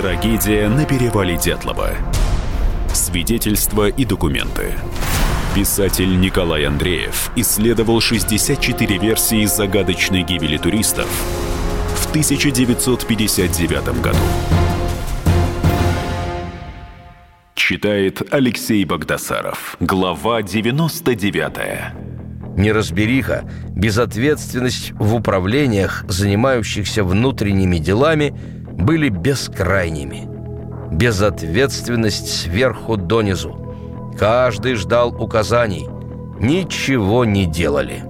Трагедия на перевале Дятлова. Свидетельства и документы. Писатель Николай Андреев исследовал 64 версии загадочной гибели туристов в 1959 году. Читает Алексей Богдасаров. Глава 99. Неразбериха, безответственность в управлениях, занимающихся внутренними делами, были бескрайними. Безответственность сверху донизу. Каждый ждал указаний. Ничего не делали.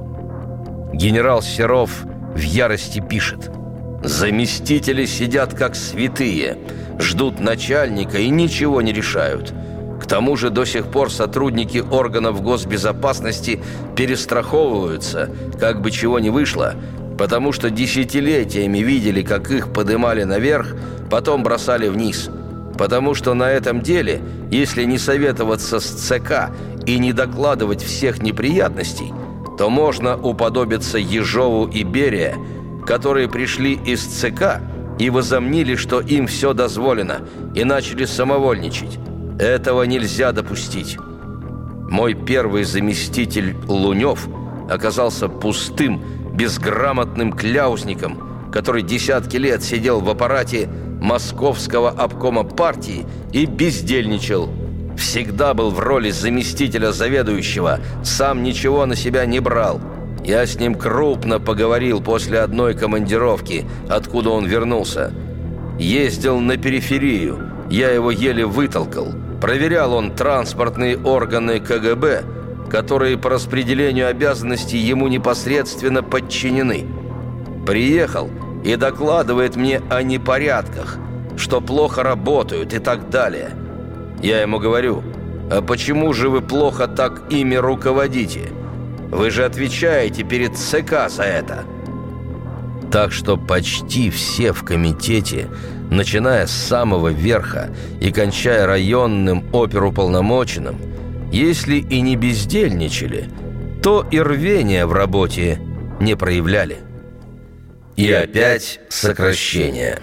Генерал Серов в ярости пишет. «Заместители сидят как святые, ждут начальника и ничего не решают. К тому же до сих пор сотрудники органов госбезопасности перестраховываются, как бы чего ни вышло, потому что десятилетиями видели, как их подымали наверх, потом бросали вниз. Потому что на этом деле, если не советоваться с ЦК и не докладывать всех неприятностей, то можно уподобиться Ежову и Берия, которые пришли из ЦК и возомнили, что им все дозволено, и начали самовольничать. Этого нельзя допустить. Мой первый заместитель Лунев оказался пустым, безграмотным кляузником, который десятки лет сидел в аппарате московского обкома партии и бездельничал. Всегда был в роли заместителя заведующего, сам ничего на себя не брал. Я с ним крупно поговорил после одной командировки, откуда он вернулся. Ездил на периферию, я его еле вытолкал. Проверял он транспортные органы КГБ, которые по распределению обязанностей ему непосредственно подчинены. Приехал и докладывает мне о непорядках, что плохо работают и так далее. Я ему говорю, а почему же вы плохо так ими руководите? Вы же отвечаете перед ЦК за это. Так что почти все в комитете, начиная с самого верха и кончая районным оперуполномоченным, если и не бездельничали, то и рвения в работе не проявляли. И опять сокращение.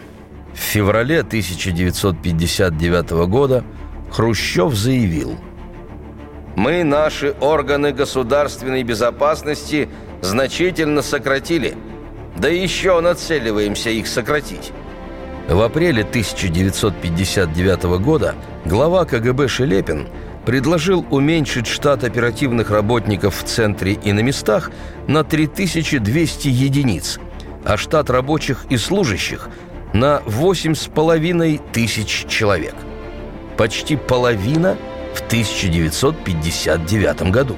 В феврале 1959 года Хрущев заявил «Мы наши органы государственной безопасности значительно сократили, да еще нацеливаемся их сократить». В апреле 1959 года глава КГБ Шелепин предложил уменьшить штат оперативных работников в центре и на местах на 3200 единиц – а штат рабочих и служащих на 8,5 тысяч человек. Почти половина в 1959 году.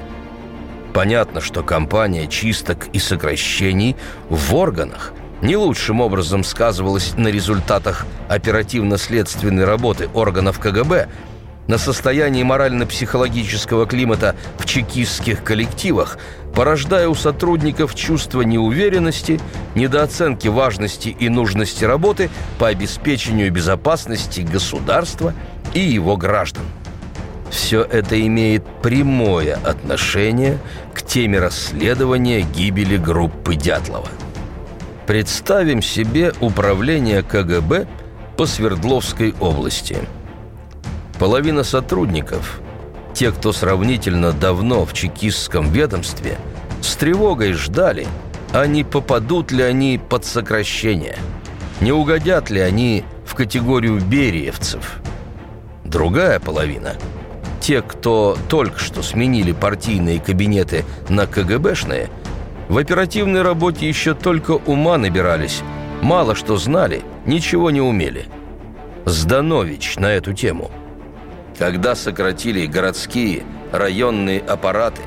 Понятно, что кампания чисток и сокращений в органах не лучшим образом сказывалась на результатах оперативно-следственной работы органов КГБ – на состоянии морально-психологического климата в чекистских коллективах, порождая у сотрудников чувство неуверенности, недооценки важности и нужности работы по обеспечению безопасности государства и его граждан. Все это имеет прямое отношение к теме расследования гибели группы Дятлова. Представим себе управление КГБ по Свердловской области – Половина сотрудников, те, кто сравнительно давно в чекистском ведомстве, с тревогой ждали, а не попадут ли они под сокращение, не угодят ли они в категорию бериевцев. Другая половина – те, кто только что сменили партийные кабинеты на КГБшные, в оперативной работе еще только ума набирались, мало что знали, ничего не умели. Зданович на эту тему – когда сократили городские, районные аппараты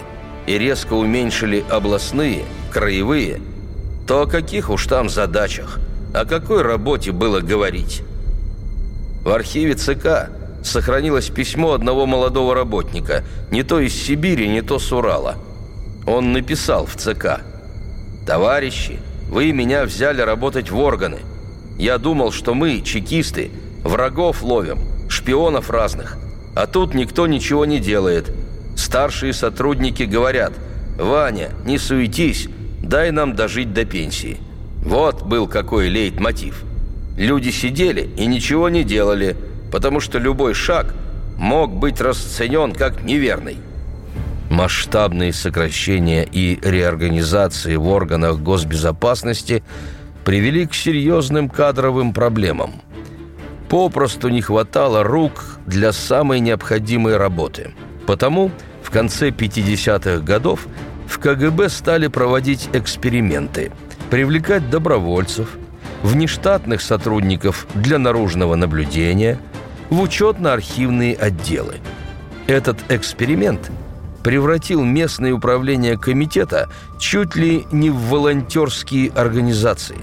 и резко уменьшили областные, краевые, то о каких уж там задачах, о какой работе было говорить? В архиве ЦК сохранилось письмо одного молодого работника, не то из Сибири, не то с Урала. Он написал в ЦК «Товарищи, вы меня взяли работать в органы. Я думал, что мы, чекисты, врагов ловим, шпионов разных. А тут никто ничего не делает. Старшие сотрудники говорят, «Ваня, не суетись, дай нам дожить до пенсии». Вот был какой лейтмотив. люди сидели и ничего не делали, потому что любой шаг мог быть расценен как неверный. Масштабные сокращения и реорганизации в органах госбезопасности привели к серьезным кадровым проблемам. Попросту не хватало рук для самой необходимой работы. Потому в конце 50-х годов в КГБ стали проводить эксперименты, привлекать добровольцев, внештатных сотрудников для наружного наблюдения, в учетно-архивные отделы. Этот эксперимент превратил местное управление комитета чуть ли не в волонтерские организации.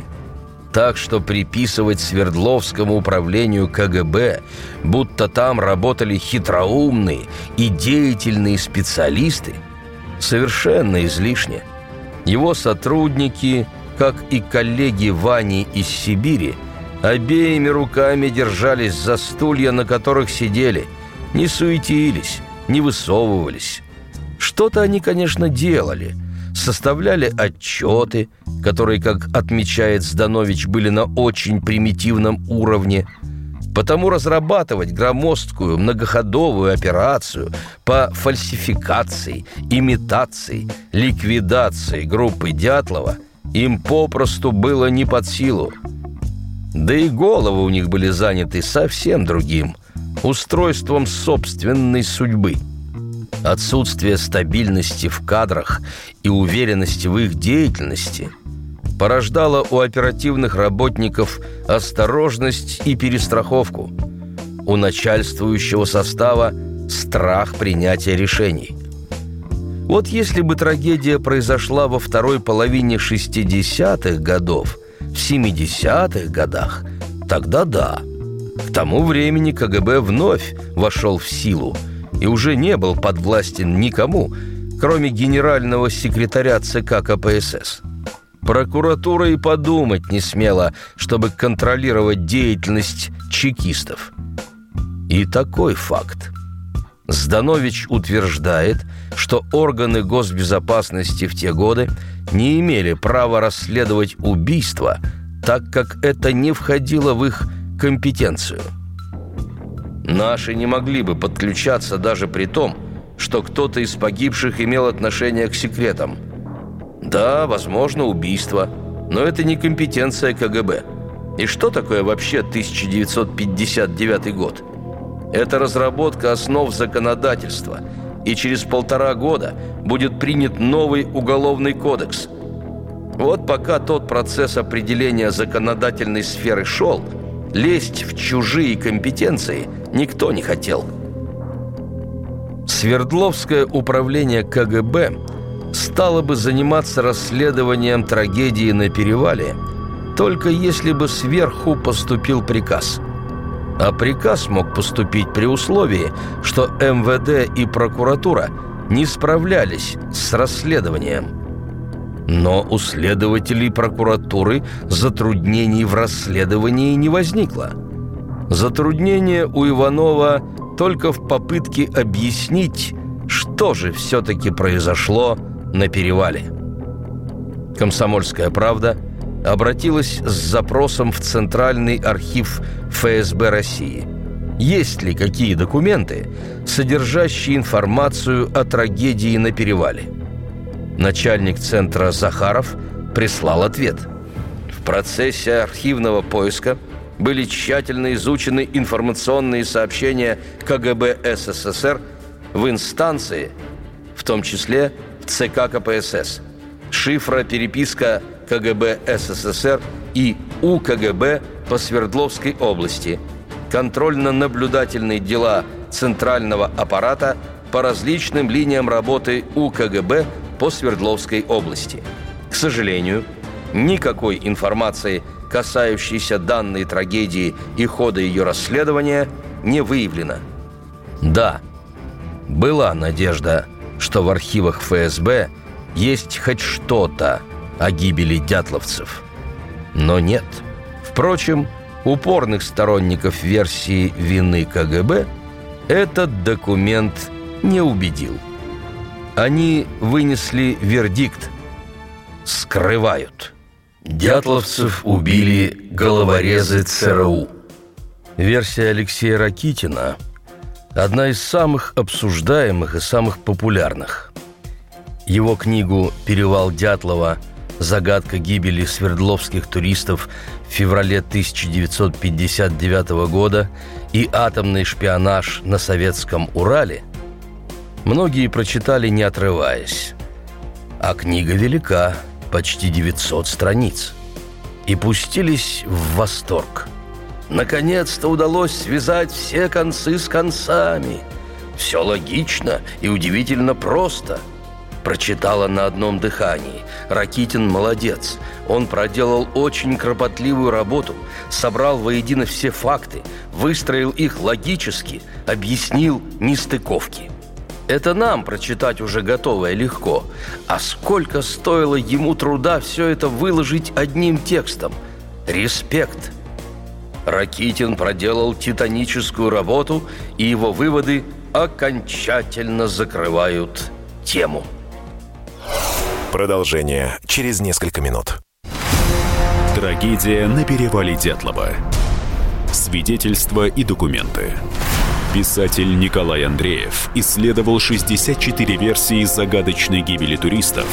Так что приписывать Свердловскому управлению КГБ, будто там работали хитроумные и деятельные специалисты, совершенно излишне. Его сотрудники, как и коллеги Вани из Сибири, обеими руками держались за стулья, на которых сидели, не суетились, не высовывались. Что-то они, конечно, делали. Составляли отчеты, которые, как отмечает Зданович, были на очень примитивном уровне. Потому разрабатывать громоздкую многоходовую операцию по фальсификации, имитации, ликвидации группы Дятлова им попросту было не под силу. Да и головы у них были заняты совсем другим – устройством собственной судьбы – Отсутствие стабильности в кадрах и уверенности в их деятельности порождало у оперативных работников осторожность и перестраховку, у начальствующего состава страх принятия решений. Вот если бы трагедия произошла во второй половине 60-х годов, в 70-х годах, тогда да. К тому времени КГБ вновь вошел в силу – и уже не был подвластен никому, кроме генерального секретаря ЦК КПСС. Прокуратура и подумать не смела, чтобы контролировать деятельность чекистов. И такой факт. Зданович утверждает, что органы госбезопасности в те годы не имели права расследовать убийство, так как это не входило в их компетенцию – Наши не могли бы подключаться даже при том, что кто-то из погибших имел отношение к секретам. Да, возможно, убийство, но это не компетенция КГБ. И что такое вообще 1959 год? Это разработка основ законодательства, и через полтора года будет принят новый уголовный кодекс. Вот пока тот процесс определения законодательной сферы шел – Лезть в чужие компетенции никто не хотел. Свердловское управление КГБ стало бы заниматься расследованием трагедии на перевале, только если бы сверху поступил приказ. А приказ мог поступить при условии, что МВД и прокуратура не справлялись с расследованием – но у следователей прокуратуры затруднений в расследовании не возникло. Затруднение у Иванова только в попытке объяснить, что же все-таки произошло на перевале. «Комсомольская правда» обратилась с запросом в Центральный архив ФСБ России. Есть ли какие документы, содержащие информацию о трагедии на перевале? Начальник центра Захаров прислал ответ. В процессе архивного поиска были тщательно изучены информационные сообщения КГБ СССР в инстанции, в том числе в ЦК КПСС, шифра переписка КГБ СССР и УКГБ по Свердловской области, контрольно-наблюдательные дела центрального аппарата по различным линиям работы УКГБ по Свердловской области. К сожалению, никакой информации, касающейся данной трагедии и хода ее расследования, не выявлено. Да, была надежда, что в архивах ФСБ есть хоть что-то о гибели дятловцев. Но нет. Впрочем, упорных сторонников версии вины КГБ этот документ не убедил. Они вынесли вердикт. Скрывают. Дятловцев убили головорезы ЦРУ. Версия Алексея Ракитина – одна из самых обсуждаемых и самых популярных. Его книгу «Перевал Дятлова. Загадка гибели свердловских туристов в феврале 1959 года и атомный шпионаж на советском Урале» многие прочитали не отрываясь. А книга велика, почти 900 страниц. И пустились в восторг. Наконец-то удалось связать все концы с концами. Все логично и удивительно просто. Прочитала на одном дыхании. Ракитин молодец. Он проделал очень кропотливую работу, собрал воедино все факты, выстроил их логически, объяснил нестыковки. Это нам прочитать уже готовое легко. А сколько стоило ему труда все это выложить одним текстом? Респект! Ракитин проделал титаническую работу, и его выводы окончательно закрывают тему. Продолжение через несколько минут. Трагедия на перевале Дятлова. Свидетельства и документы. Писатель Николай Андреев исследовал 64 версии загадочной гибели туристов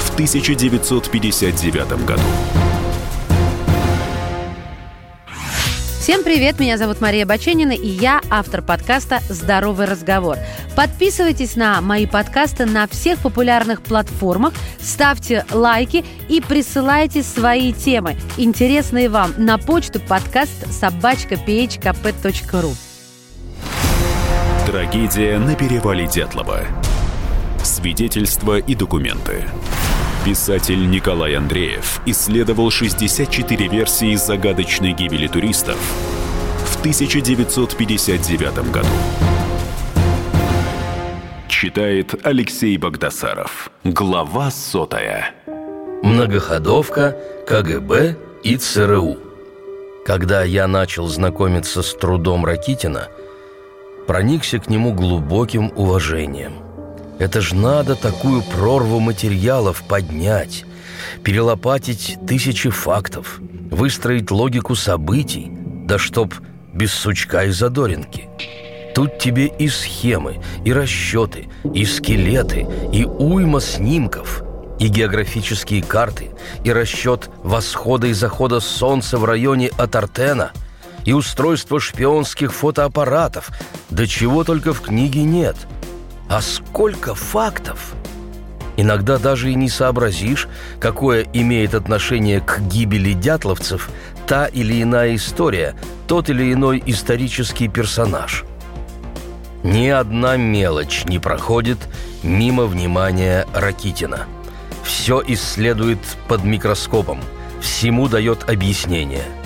в 1959 году. Всем привет, меня зовут Мария Баченина, и я автор подкаста «Здоровый разговор». Подписывайтесь на мои подкасты на всех популярных платформах, ставьте лайки и присылайте свои темы, интересные вам, на почту подкаст собачка phkp.ru. Трагедия на перевале Дятлова. Свидетельства и документы. Писатель Николай Андреев исследовал 64 версии загадочной гибели туристов в 1959 году. Читает Алексей Богдасаров. Глава сотая. Многоходовка, КГБ и ЦРУ. Когда я начал знакомиться с трудом Ракитина – проникся к нему глубоким уважением. Это ж надо такую прорву материалов поднять, перелопатить тысячи фактов, выстроить логику событий, да чтоб без сучка и задоринки. Тут тебе и схемы, и расчеты, и скелеты, и уйма снимков, и географические карты, и расчет восхода и захода солнца в районе Атартена – и устройство шпионских фотоаппаратов. Да чего только в книге нет. А сколько фактов! Иногда даже и не сообразишь, какое имеет отношение к гибели дятловцев та или иная история, тот или иной исторический персонаж. Ни одна мелочь не проходит мимо внимания Ракитина. Все исследует под микроскопом, всему дает объяснение –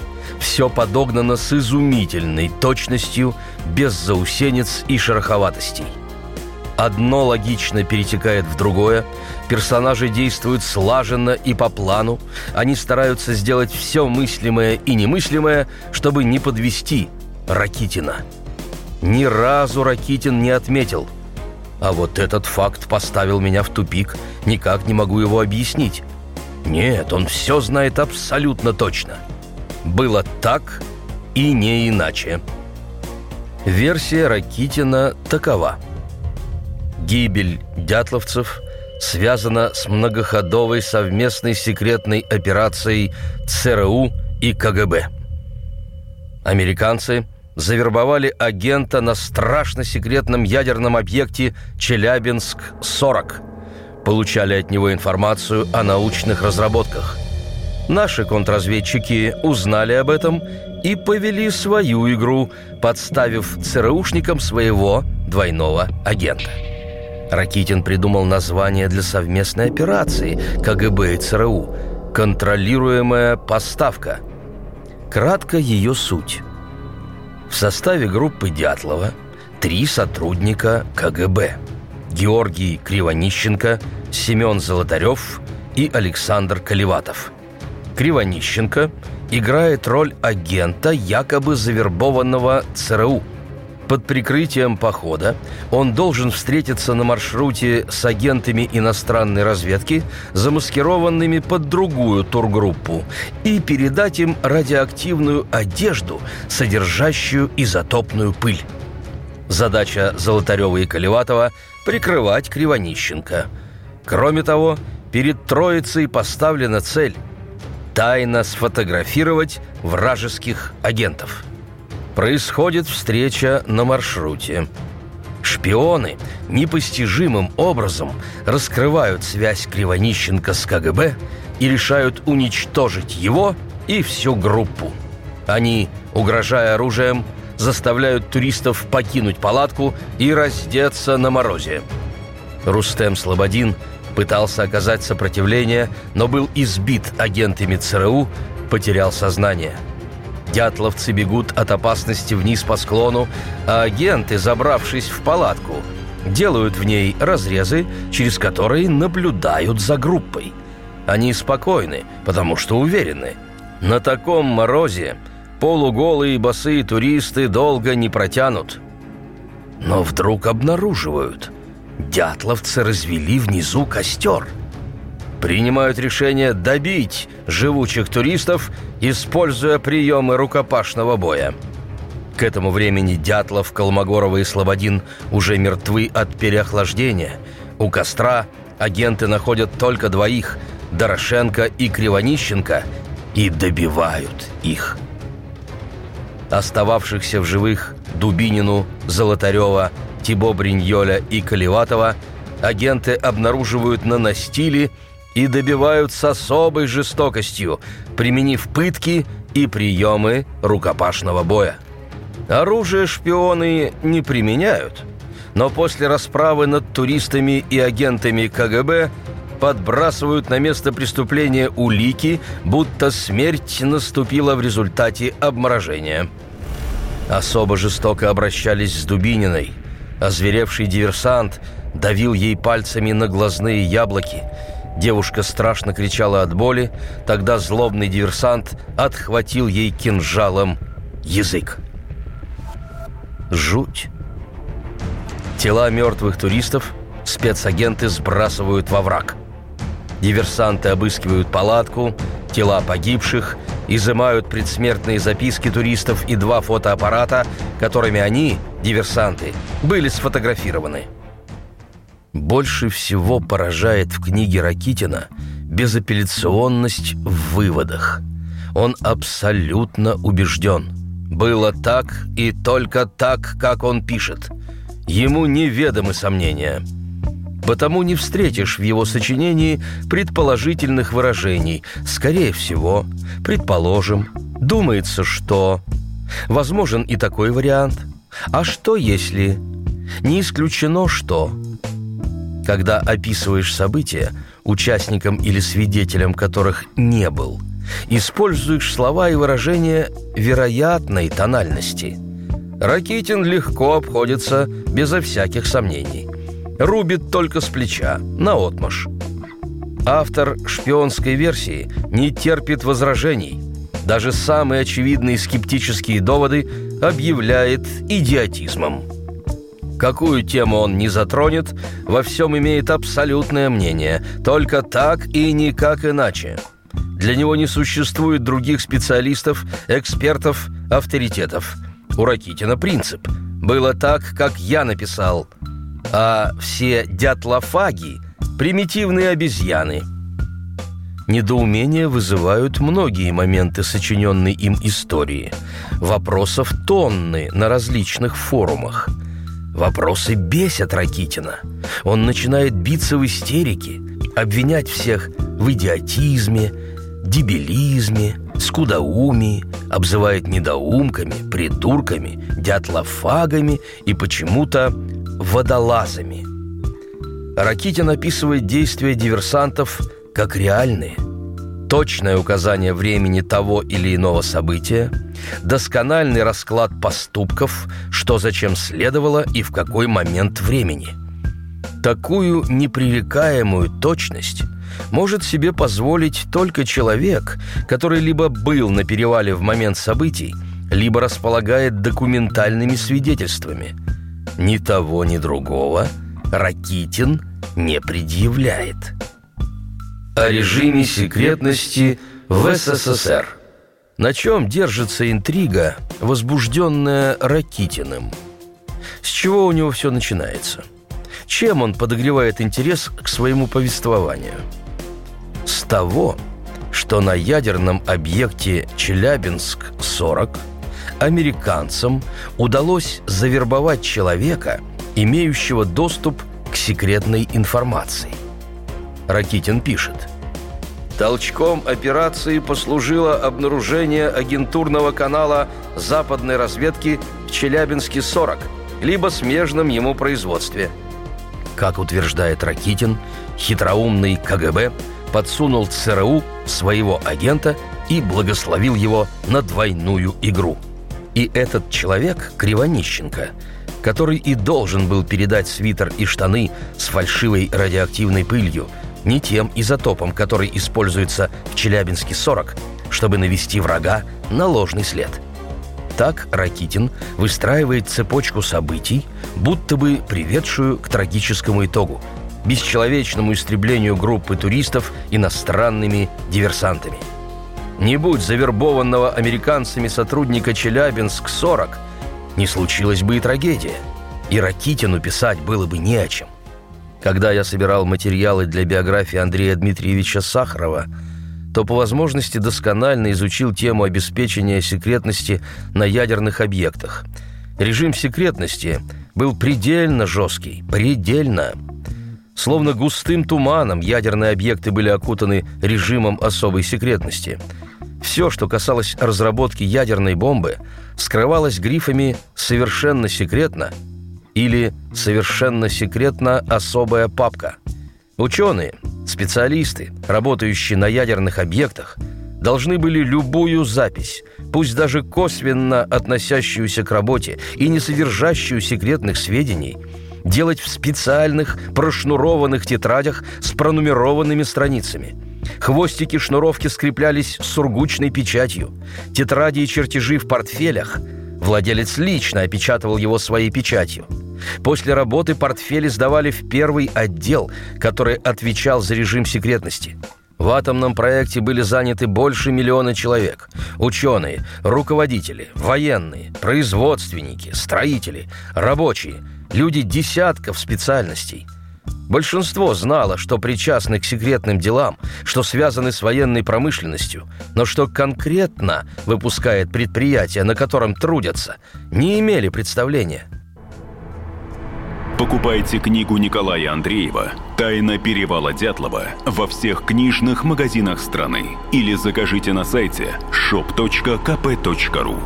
все подогнано с изумительной точностью, без заусенец и шероховатостей. Одно логично перетекает в другое, персонажи действуют слаженно и по плану, они стараются сделать все мыслимое и немыслимое, чтобы не подвести Ракитина. Ни разу Ракитин не отметил. А вот этот факт поставил меня в тупик, никак не могу его объяснить. Нет, он все знает абсолютно точно – было так и не иначе. Версия Ракитина такова. Гибель дятловцев связана с многоходовой совместной секретной операцией ЦРУ и КГБ. Американцы завербовали агента на страшно секретном ядерном объекте Челябинск-40. Получали от него информацию о научных разработках – Наши контрразведчики узнали об этом и повели свою игру, подставив ЦРУшникам своего двойного агента. Ракитин придумал название для совместной операции КГБ и ЦРУ «Контролируемая поставка». Кратко ее суть. В составе группы Дятлова три сотрудника КГБ – Георгий Кривонищенко, Семен Золотарев и Александр Колеватов – Кривонищенко играет роль агента, якобы завербованного ЦРУ. Под прикрытием похода он должен встретиться на маршруте с агентами иностранной разведки, замаскированными под другую тургруппу, и передать им радиоактивную одежду, содержащую изотопную пыль. Задача Золотарева и Колеватова – прикрывать Кривонищенко. Кроме того, перед Троицей поставлена цель – тайно сфотографировать вражеских агентов. Происходит встреча на маршруте. Шпионы непостижимым образом раскрывают связь Кривонищенко с КГБ и решают уничтожить его и всю группу. Они, угрожая оружием, заставляют туристов покинуть палатку и раздеться на морозе. Рустем Слободин пытался оказать сопротивление, но был избит агентами ЦРУ, потерял сознание. Дятловцы бегут от опасности вниз по склону, а агенты, забравшись в палатку, делают в ней разрезы, через которые наблюдают за группой. Они спокойны, потому что уверены. На таком морозе полуголые босые туристы долго не протянут. Но вдруг обнаруживают. Дятловцы развели внизу костер. Принимают решение добить живучих туристов, используя приемы рукопашного боя. К этому времени Дятлов, Колмогорова и Слободин уже мертвы от переохлаждения. У костра агенты находят только двоих – Дорошенко и Кривонищенко – и добивают их остававшихся в живых Дубинину, Золотарева, Тибо Бриньоля и Колеватова, агенты обнаруживают на настиле и добивают с особой жестокостью, применив пытки и приемы рукопашного боя. Оружие шпионы не применяют, но после расправы над туристами и агентами КГБ подбрасывают на место преступления улики, будто смерть наступила в результате обморожения. Особо жестоко обращались с Дубининой. Озверевший диверсант давил ей пальцами на глазные яблоки. Девушка страшно кричала от боли, тогда злобный диверсант отхватил ей кинжалом язык. Жуть. Тела мертвых туристов спецагенты сбрасывают во враг – Диверсанты обыскивают палатку, тела погибших, изымают предсмертные записки туристов и два фотоаппарата, которыми они, диверсанты, были сфотографированы. Больше всего поражает в книге Ракитина безапелляционность в выводах. Он абсолютно убежден. Было так и только так, как он пишет. Ему неведомы сомнения – Потому не встретишь в его сочинении предположительных выражений. Скорее всего, предположим, думается, что... Возможен и такой вариант. А что если... Не исключено, что... Когда описываешь события, участником или свидетелем которых не был, используешь слова и выражения вероятной тональности. Ракитин легко обходится безо всяких сомнений рубит только с плеча, наотмашь. Автор шпионской версии не терпит возражений. Даже самые очевидные скептические доводы объявляет идиотизмом. Какую тему он не затронет, во всем имеет абсолютное мнение. Только так и никак иначе. Для него не существует других специалистов, экспертов, авторитетов. У Ракитина принцип. Было так, как я написал – а все дятлофаги – примитивные обезьяны. Недоумение вызывают многие моменты сочиненной им истории. Вопросов тонны на различных форумах. Вопросы бесят Ракитина. Он начинает биться в истерике, обвинять всех в идиотизме, дебилизме, скудоумии, обзывает недоумками, придурками, дятлофагами и почему-то водолазами. Ракитин описывает действия диверсантов как реальные. Точное указание времени того или иного события, доскональный расклад поступков, что зачем следовало и в какой момент времени. Такую непререкаемую точность может себе позволить только человек, который либо был на перевале в момент событий, либо располагает документальными свидетельствами. Ни того, ни другого Ракитин не предъявляет. О режиме секретности в СССР. На чем держится интрига, возбужденная Ракитиным? С чего у него все начинается? Чем он подогревает интерес к своему повествованию? С того, что на ядерном объекте Челябинск-40 американцам удалось завербовать человека, имеющего доступ к секретной информации. Ракитин пишет – Толчком операции послужило обнаружение агентурного канала западной разведки в Челябинске-40, либо смежном ему производстве. Как утверждает Ракитин, хитроумный КГБ подсунул ЦРУ своего агента и благословил его на двойную игру. И этот человек, Кривонищенко, который и должен был передать свитер и штаны с фальшивой радиоактивной пылью – не тем изотопом, который используется в Челябинске-40, чтобы навести врага на ложный след. Так Ракитин выстраивает цепочку событий, будто бы приведшую к трагическому итогу – бесчеловечному истреблению группы туристов иностранными диверсантами. Не будь завербованного американцами сотрудника Челябинск-40, не случилась бы и трагедия, и Ракитину писать было бы не о чем. Когда я собирал материалы для биографии Андрея Дмитриевича Сахарова, то по возможности досконально изучил тему обеспечения секретности на ядерных объектах. Режим секретности был предельно жесткий, предельно. Словно густым туманом ядерные объекты были окутаны режимом особой секретности. Все, что касалось разработки ядерной бомбы, скрывалось грифами «совершенно секретно» или совершенно секретно особая папка. Ученые, специалисты, работающие на ядерных объектах, должны были любую запись, пусть даже косвенно относящуюся к работе и не содержащую секретных сведений, делать в специальных прошнурованных тетрадях с пронумерованными страницами. Хвостики шнуровки скреплялись сургучной печатью. Тетради и чертежи в портфелях владелец лично опечатывал его своей печатью – После работы портфели сдавали в первый отдел, который отвечал за режим секретности. В атомном проекте были заняты больше миллиона человек. Ученые, руководители, военные, производственники, строители, рабочие, люди десятков специальностей. Большинство знало, что причастны к секретным делам, что связаны с военной промышленностью, но что конкретно выпускает предприятие, на котором трудятся, не имели представления – Покупайте книгу Николая Андреева «Тайна перевала Дятлова» во всех книжных магазинах страны или закажите на сайте shop.kp.ru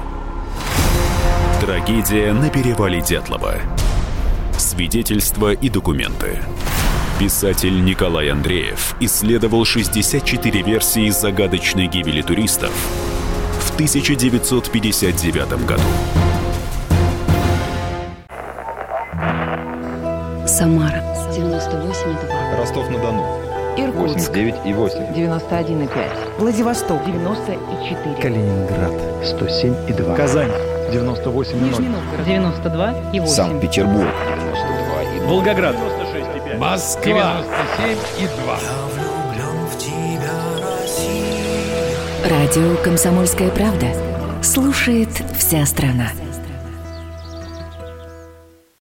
Трагедия на перевале Дятлова. Свидетельства и документы. Писатель Николай Андреев исследовал 64 версии загадочной гибели туристов в 1959 году. Самара 98,2. Ростов-на-Дону. Иркутск 89 и 8. 91,5. Владивосток 94. Калининград 107 и 2. Казань 98 и 0. Нижний Новгород 92 и 8. Санкт-Петербург 92 и 0. Волгоград 96 и 5. Москва 97 и 2. Радио «Комсомольская правда» слушает вся страна.